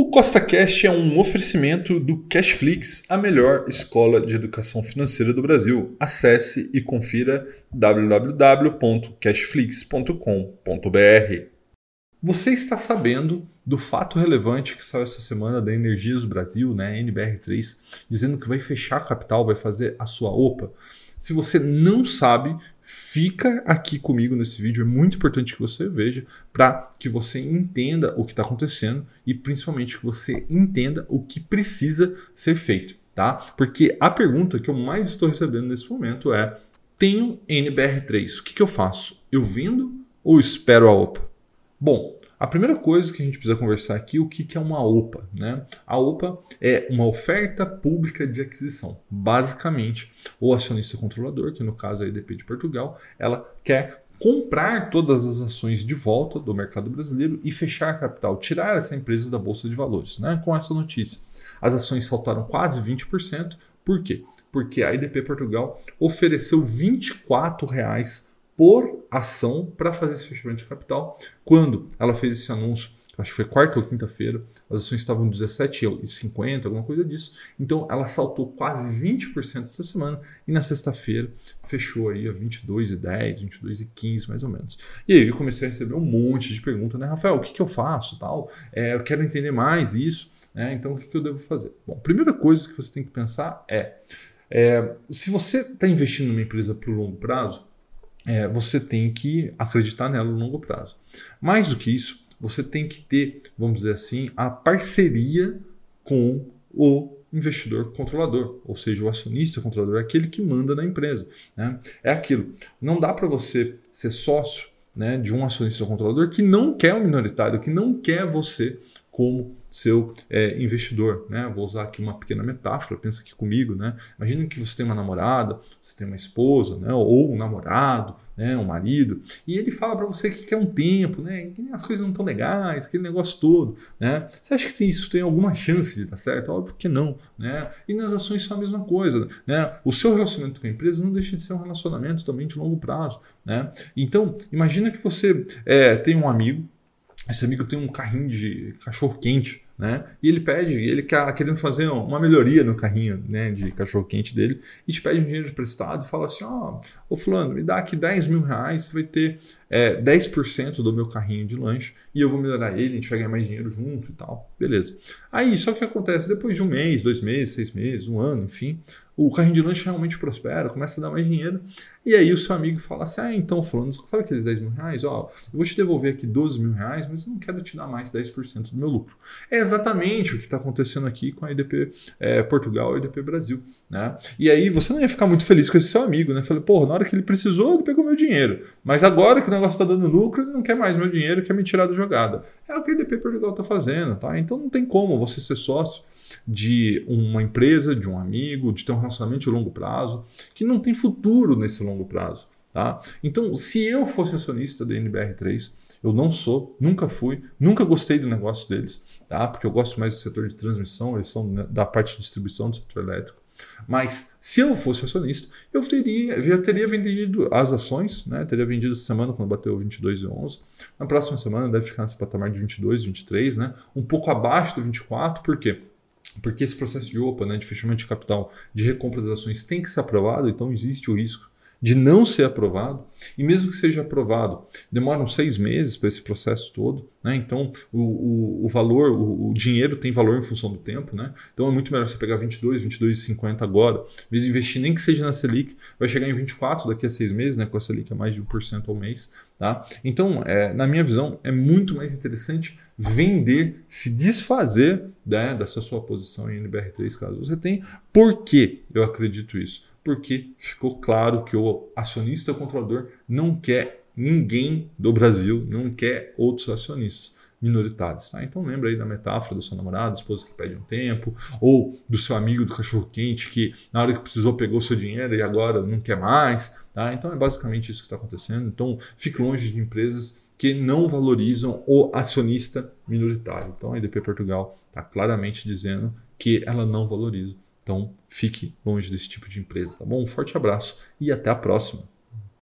O CostaCast é um oferecimento do Cashflix, a melhor escola de educação financeira do Brasil. Acesse e confira www.cashflix.com.br. Você está sabendo do fato relevante que saiu essa semana da Energias do Brasil, né, NBR3, dizendo que vai fechar a capital, vai fazer a sua OPA. Se você não sabe, fica aqui comigo nesse vídeo. É muito importante que você veja para que você entenda o que está acontecendo e principalmente que você entenda o que precisa ser feito, tá? Porque a pergunta que eu mais estou recebendo nesse momento é: tenho NBR3, o que, que eu faço? Eu vendo ou espero a OPA? Bom, a primeira coisa que a gente precisa conversar aqui é o que é uma OPA. Né? A OPA é uma oferta pública de aquisição. Basicamente, o acionista controlador, que no caso é a EDP de Portugal, ela quer comprar todas as ações de volta do mercado brasileiro e fechar capital, tirar essa empresa da bolsa de valores. Né? Com essa notícia, as ações saltaram quase 20%. Por quê? Porque a EDP Portugal ofereceu 24 reais por ação para fazer esse fechamento de capital. Quando ela fez esse anúncio, acho que foi quarta ou quinta-feira, as ações estavam 17,50, alguma coisa disso. Então ela saltou quase 20% essa semana e na sexta-feira fechou aí a 22,10, 22,15 mais ou menos. E aí eu comecei a receber um monte de perguntas, né, Rafael, o que, que eu faço, tal? É, eu quero entender mais isso, né? Então o que, que eu devo fazer? Bom, a primeira coisa que você tem que pensar é, é se você está investindo numa empresa por longo prazo, é, você tem que acreditar nela no longo prazo. Mais do que isso, você tem que ter, vamos dizer assim, a parceria com o investidor controlador, ou seja, o acionista controlador, é aquele que manda na empresa. Né? É aquilo. Não dá para você ser sócio né, de um acionista controlador que não quer um minoritário, que não quer você como seu é, investidor. Né? Vou usar aqui uma pequena metáfora, pensa aqui comigo. Né? Imagina que você tem uma namorada, você tem uma esposa, né? ou um namorado, né? um marido, e ele fala para você que quer um tempo, né? que as coisas não estão legais, aquele negócio todo. Né? Você acha que tem, isso tem alguma chance de dar certo? Óbvio que não. Né? E nas ações são a mesma coisa. Né? O seu relacionamento com a empresa não deixa de ser um relacionamento também de longo prazo. Né? Então, imagina que você é, tem um amigo esse amigo tem um carrinho de cachorro quente, né? E ele pede, ele quer querendo fazer uma melhoria no carrinho, né, de cachorro quente dele, e te pede um dinheiro emprestado e fala assim, ó, oh, ô fulano, me dá aqui 10 mil reais, você vai ter é, 10% do meu carrinho de lanche e eu vou melhorar ele, a gente vai ganhar mais dinheiro junto e tal. Beleza. Aí, só que acontece depois de um mês, dois meses, seis meses, um ano, enfim, o carrinho de lanche realmente prospera, começa a dar mais dinheiro. E aí o seu amigo fala assim: Ah, então, falando, sabe aqueles 10 mil reais? Ó, eu vou te devolver aqui 12 mil reais, mas eu não quero te dar mais 10% do meu lucro. É exatamente o que está acontecendo aqui com a IDP é, Portugal e a IDP Brasil. Né? E aí você não ia ficar muito feliz com esse seu amigo, né? Falei, porra, na hora que ele precisou, ele pegou meu dinheiro. Mas agora que o negócio está dando lucro, ele não quer mais meu dinheiro, quer me tirar da jogada. É que a IDP Portugal está fazendo, tá? Então não tem como você ser sócio de uma empresa, de um amigo, de ter um relacionamento de longo prazo, que não tem futuro nesse longo prazo. Tá? Então, se eu fosse acionista da NBR3, eu não sou, nunca fui, nunca gostei do negócio deles, tá? porque eu gosto mais do setor de transmissão, eles são da parte de distribuição do setor elétrico. Mas se eu fosse acionista, eu teria, teria vendido as ações, né? teria vendido essa semana quando bateu 22,11. Na próxima semana deve ficar nesse patamar de 22, 23, né? um pouco abaixo do 24, por quê? Porque esse processo de OPA, né, de fechamento de capital, de recompra das ações, tem que ser aprovado, então existe o risco de não ser aprovado, e mesmo que seja aprovado, demoram seis meses para esse processo todo, né? então o, o, o valor, o, o, dinheiro tem valor em função do tempo, né? então é muito melhor você pegar 22, 22,50 agora, mesmo investir nem que seja na Selic, vai chegar em 24 daqui a seis meses, né? com a Selic é mais de 1% ao mês. Tá? Então, é, na minha visão, é muito mais interessante vender, se desfazer né, dessa sua posição em NBR3, caso você tenha. Por que eu acredito isso? Porque ficou claro que o acionista controlador não quer ninguém do Brasil, não quer outros acionistas minoritários. Tá? Então lembra aí da metáfora da sua namorada, esposa que pede um tempo, ou do seu amigo do cachorro quente que na hora que precisou pegou seu dinheiro e agora não quer mais. Tá? Então é basicamente isso que está acontecendo. Então fique longe de empresas que não valorizam o acionista minoritário. Então a EDP Portugal está claramente dizendo que ela não valoriza então, fique longe desse tipo de empresa, tá bom? Um forte abraço e até a próxima.